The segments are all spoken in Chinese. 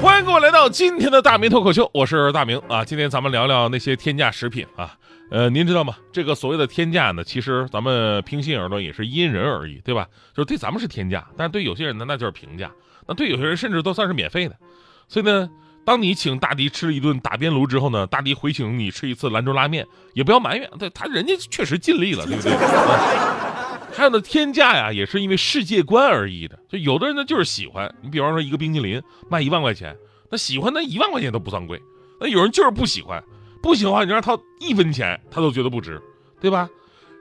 欢迎各位来到今天的大明脱口秀，我是大明啊。今天咱们聊聊那些天价食品啊。呃，您知道吗？这个所谓的天价呢，其实咱们平心而论也是因人而异，对吧？就是对咱们是天价，但是对有些人呢，那就是平价。那对有些人甚至都算是免费的。所以呢，当你请大迪吃了一顿打边炉之后呢，大迪回请你吃一次兰州拉面，也不要埋怨，对他人家确实尽力了，对不对？还有呢，天价呀，也是因为世界观而异的。就有的人呢，就是喜欢你，比方说一个冰淇淋卖一万块钱，那喜欢那一万块钱都不算贵。那有人就是不喜欢。不喜欢你让他一分钱，他都觉得不值，对吧？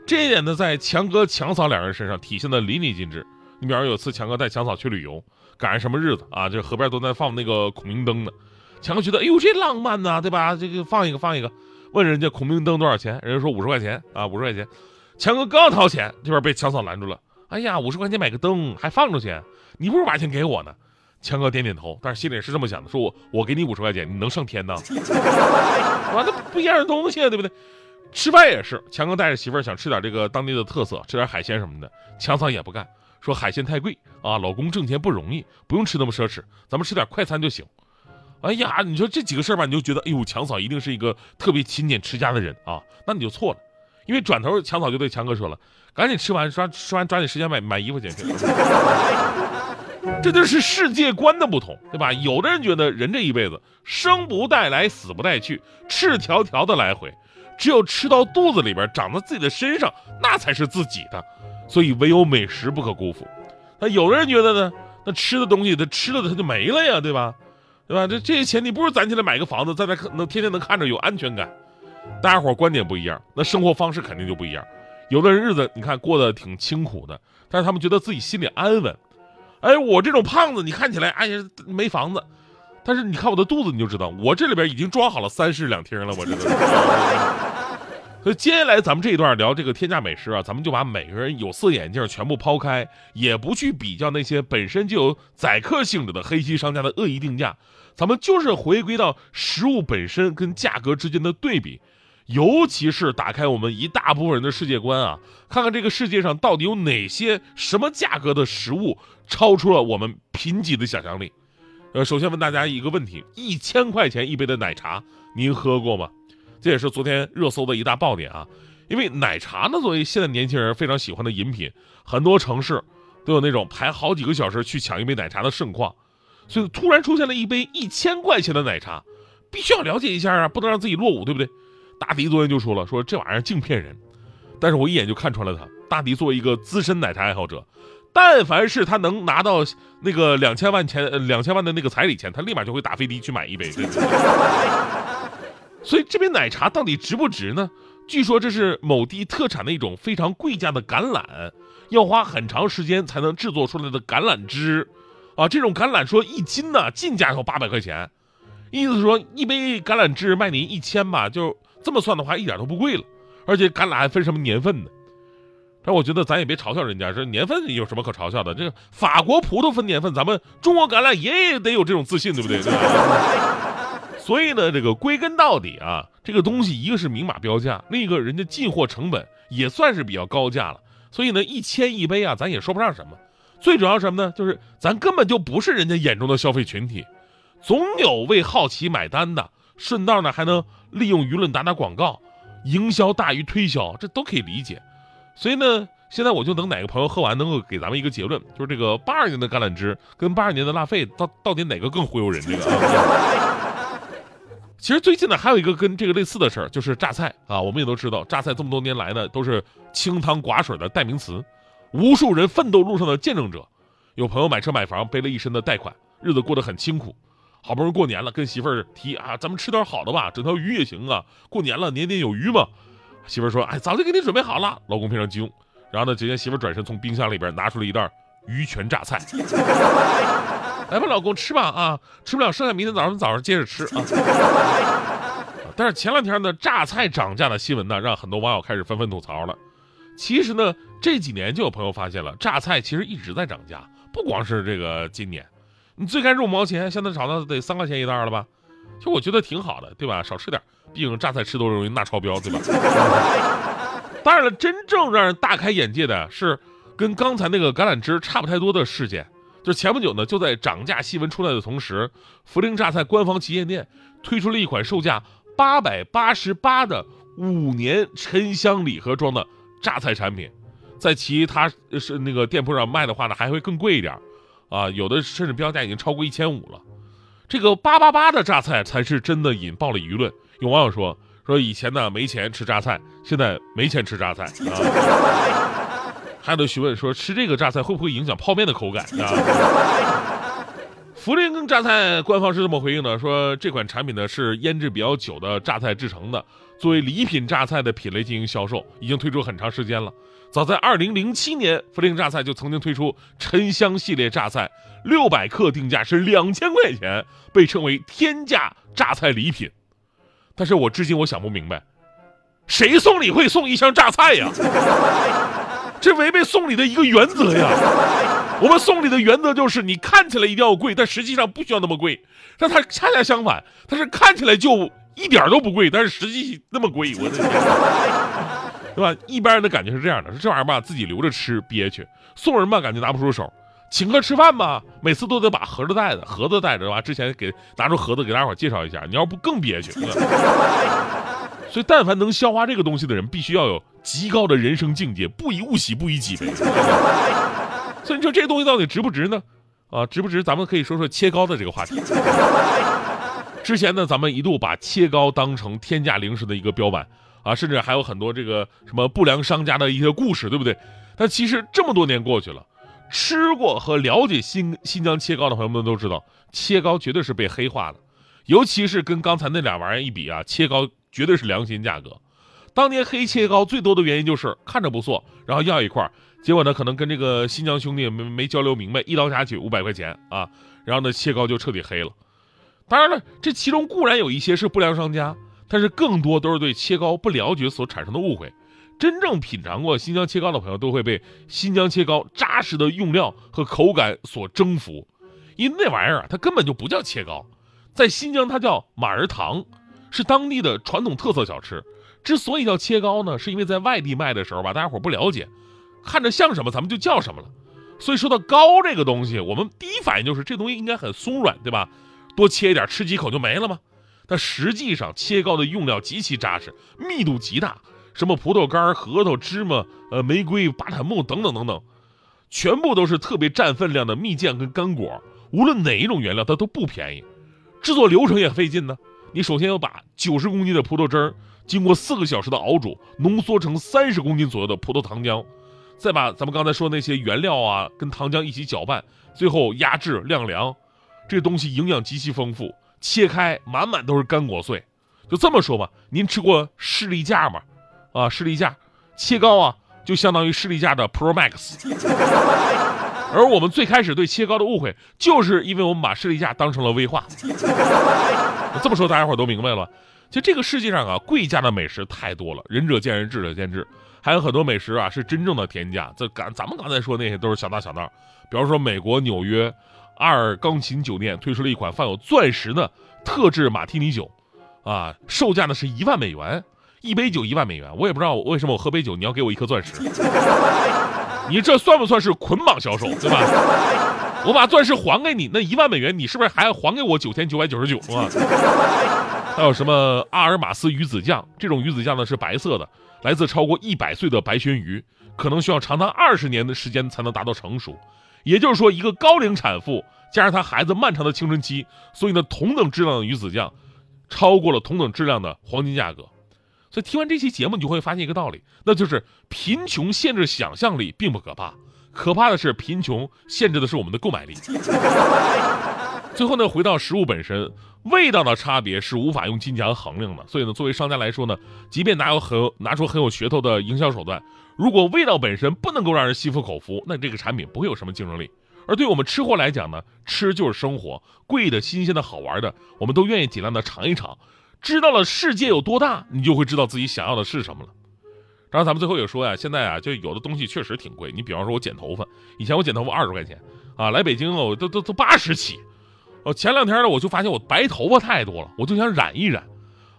这一点呢，在强哥强嫂两人身上体现的淋漓尽致。你比方说有次强哥带强嫂去旅游，赶上什么日子啊？这河边都在放那个孔明灯呢。强哥觉得，哎呦，这浪漫呐，对吧？这个放一个放一个，问人家孔明灯多少钱？人家说五十块钱啊，五十块钱。强哥刚掏钱，这边被强嫂拦住了。哎呀，五十块钱买个灯还放出去？你不如把钱给我呢。强哥点点头，但是心里是这么想的：说我我给你五十块钱，你能上天呢？完了不一样的东西，对不对？吃饭也是，强哥带着媳妇儿想吃点这个当地的特色，吃点海鲜什么的。强嫂也不干，说海鲜太贵啊，老公挣钱不容易，不用吃那么奢侈，咱们吃点快餐就行。哎呀，你说这几个事儿吧，你就觉得，哎呦，强嫂一定是一个特别勤俭持家的人啊，那你就错了，因为转头强嫂就对强哥说了：“赶紧吃完，抓吃完抓紧时间买买衣服去。”这就是世界观的不同，对吧？有的人觉得人这一辈子生不带来，死不带去，赤条条的来回，只有吃到肚子里边，长在自己的身上，那才是自己的。所以唯有美食不可辜负。那有的人觉得呢？那吃的东西，他吃了他就没了呀，对吧？对吧？这这些钱你不如攒起来买个房子，在那能天天能看着有安全感。大家伙观点不一样，那生活方式肯定就不一样。有的人日子你看过得挺清苦的，但是他们觉得自己心里安稳。哎，我这种胖子，你看起来哎呀没房子，但是你看我的肚子，你就知道我这里边已经装好了三室两厅了。我这个。所以接下来咱们这一段聊这个天价美食啊，咱们就把每个人有色眼镜全部抛开，也不去比较那些本身就有宰客性质的黑心商家的恶意定价，咱们就是回归到食物本身跟价格之间的对比。尤其是打开我们一大部分人的世界观啊，看看这个世界上到底有哪些什么价格的食物超出了我们贫瘠的想象力。呃，首先问大家一个问题：一千块钱一杯的奶茶，您喝过吗？这也是昨天热搜的一大爆点啊。因为奶茶呢，作为现在年轻人非常喜欢的饮品，很多城市都有那种排好几个小时去抢一杯奶茶的盛况。所以突然出现了一杯一千块钱的奶茶，必须要了解一下啊，不能让自己落伍，对不对？大迪昨天就说了，说这玩意儿净骗人，但是我一眼就看穿了他。大迪作为一个资深奶茶爱好者，但凡是他能拿到那个两千万钱、两千万的那个彩礼钱，他立马就会打飞的去买一杯。所以这杯奶茶到底值不值呢？据说这是某地特产的一种非常贵价的橄榄，要花很长时间才能制作出来的橄榄汁，啊，这种橄榄说一斤呢进价要八百块钱，意思说一杯橄榄汁卖您一千吧，就。这么算的话，一点都不贵了，而且橄榄还分什么年份呢？但我觉得咱也别嘲笑人家，这年份有什么可嘲笑的？这个法国葡萄分年份，咱们中国橄榄也得有这种自信，对不对？所以呢，这个归根到底啊，这个东西一个是明码标价，另一个人家进货成本也算是比较高价了。所以呢，一千一杯啊，咱也说不上什么。最主要什么呢？就是咱根本就不是人家眼中的消费群体，总有为好奇买单的。顺道呢，还能利用舆论打打广告，营销大于推销，这都可以理解。所以呢，现在我就等哪个朋友喝完，能够给咱们一个结论，就是这个八二年的橄榄枝跟八二年的辣费，到到底哪个更忽悠人？这个。其实最近呢，还有一个跟这个类似的事儿，就是榨菜啊。我们也都知道，榨菜这么多年来呢，都是清汤寡水的代名词，无数人奋斗路上的见证者。有朋友买车买房，背了一身的贷款，日子过得很清苦。好不容易过年了，跟媳妇儿提啊，咱们吃点好的吧，整条鱼也行啊。过年了，年年有余嘛。媳妇儿说，哎，早就给你准备好了。老公非常激动，然后呢，只见媳妇儿转身从冰箱里边拿出了一袋鱼泉榨菜。来吧，老公吃吧啊，吃不了剩下明天早上早上接着吃啊。但是前两天呢，榨菜涨价的新闻呢，让很多网友开始纷纷吐槽了。其实呢，这几年就有朋友发现了，榨菜其实一直在涨价，不光是这个今年，你最开始五毛钱，现在炒到得三块钱一袋了吧？其实我觉得挺好的，对吧？少吃点，毕竟榨菜吃多容易钠超标，对吧？当然了，真正让人大开眼界的是，跟刚才那个橄榄枝差不太多的事件，就是前不久呢，就在涨价新闻出来的同时，涪陵榨菜官方旗舰店推出了一款售价八百八十八的五年沉香礼盒装的榨菜产品，在其他是那个店铺上卖的话呢，还会更贵一点，啊，有的甚至标价已经超过一千五了。这个八八八的榨菜才是真的引爆了舆论。有网友说说以前呢没钱吃榨菜，现在没钱吃榨菜啊。还有的询问说吃这个榨菜会不会影响泡面的口感啊？涪陵榨菜官方是这么回应的，说这款产品呢是腌制比较久的榨菜制成的，作为礼品榨菜的品类进行销售，已经推出很长时间了。早在二零零七年，涪陵榨菜就曾经推出沉香系列榨菜，六百克定价是两千块钱，被称为天价榨菜礼品。但是我至今我想不明白，谁送礼会送一箱榨菜呀？这违背送礼的一个原则呀！我们送礼的原则就是你看起来一定要贵，但实际上不需要那么贵。但它恰恰相反，它是看起来就一点都不贵，但是实际那么贵，我的天！对吧？一般人的感觉是这样的：说这玩意儿吧，自己留着吃憋屈；送人吧，感觉拿不出手；请客吃饭吧，每次都得把盒子带着，盒子带着吧。之前给拿出盒子给大伙介绍一下，你要不更憋屈。所以，但凡能消化这个东西的人，必须要有极高的人生境界，不以物喜，不以己悲。所以你说这东西到底值不值呢？啊，值不值？咱们可以说说切糕的这个话题。之前呢，咱们一度把切糕当成天价零食的一个标板。啊，甚至还有很多这个什么不良商家的一些故事，对不对？但其实这么多年过去了，吃过和了解新新疆切糕的朋友们都知道，切糕绝对是被黑化的，尤其是跟刚才那俩玩意儿一比啊，切糕绝对是良心价格。当年黑切糕最多的原因就是看着不错，然后要一块，结果呢可能跟这个新疆兄弟没没交流明白，一刀下去五百块钱啊，然后呢切糕就彻底黑了。当然了，这其中固然有一些是不良商家。但是更多都是对切糕不了解所产生的误会。真正品尝过新疆切糕的朋友，都会被新疆切糕扎实的用料和口感所征服。因为那玩意儿啊，它根本就不叫切糕，在新疆它叫马儿糖，是当地的传统特色小吃。之所以叫切糕呢，是因为在外地卖的时候吧，大家伙不了解，看着像什么咱们就叫什么了。所以说到糕这个东西，我们第一反应就是这东西应该很松软，对吧？多切一点，吃几口就没了吗？但实际上，切糕的用料极其扎实，密度极大，什么葡萄干、核桃、芝麻、呃玫瑰、巴坦木等等等等，全部都是特别占分量的蜜饯跟干果。无论哪一种原料，它都不便宜，制作流程也费劲呢。你首先要把九十公斤的葡萄汁儿经过四个小时的熬煮，浓缩成三十公斤左右的葡萄糖浆，再把咱们刚才说那些原料啊跟糖浆一起搅拌，最后压制晾凉。这东西营养极其丰富。切开满满都是干果碎，就这么说吧，您吃过士力架吗？啊，士力架切糕啊，就相当于士力架的 Pro Max。而我们最开始对切糕的误会，就是因为我们把士力架当成了威化。这么说大家伙都明白了。其实这个世界上啊，贵价的美食太多了，仁者见仁，智者见智。还有很多美食啊，是真正的天价。这刚咱们刚才说那些都是小打小闹，比方说美国纽约。阿尔钢琴酒店推出了一款放有钻石的特制马提尼酒，啊，售价呢是一万美元，一杯酒一万美元，我也不知道为什么我喝杯酒你要给我一颗钻石，你这算不算是捆绑销售，对吧？我把钻石还给你，那一万美元你是不是还要还给我九千九百九十九啊？还有什么阿尔马斯鱼子酱？这种鱼子酱呢是白色的，来自超过一百岁的白鲟鱼，可能需要长达二十年的时间才能达到成熟。也就是说，一个高龄产妇加上她孩子漫长的青春期，所以呢，同等质量的鱼子酱，超过了同等质量的黄金价格。所以听完这期节目，你就会发现一个道理，那就是贫穷限制想象力并不可怕，可怕的是贫穷限制的是我们的购买力。最后呢，回到食物本身，味道的差别是无法用金钱衡量的。所以呢，作为商家来说呢，即便拿有很拿出很有噱头的营销手段。如果味道本身不能够让人心服口服，那这个产品不会有什么竞争力。而对我们吃货来讲呢，吃就是生活，贵的、新鲜的、好玩的，我们都愿意尽量的尝一尝。知道了世界有多大，你就会知道自己想要的是什么了。然后咱们最后也说呀，现在啊，就有的东西确实挺贵。你比方说，我剪头发，以前我剪头发二十块钱啊，来北京哦，都都都八十起。哦，前两天呢，我就发现我白头发太多了，我就想染一染，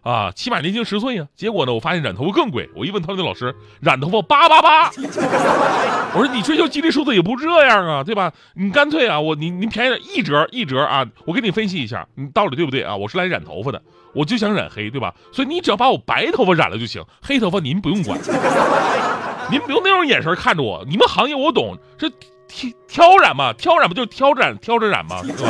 啊，起码年轻十岁呀。结果呢，我发现染头发更贵。我一问陶丽老师，染头发八八八。我说你追求吉利数字也不这样啊，对吧？你干脆啊，我你你便宜点一折一折啊，我给你分析一下，你到底对不对啊？我是来染头发的。我就想染黑，对吧？所以你只要把我白头发染了就行，黑头发您不用管。您不用那种眼神看着我，你们行业我懂，这挑挑染嘛，挑染不就挑染挑着染嘛，是吧？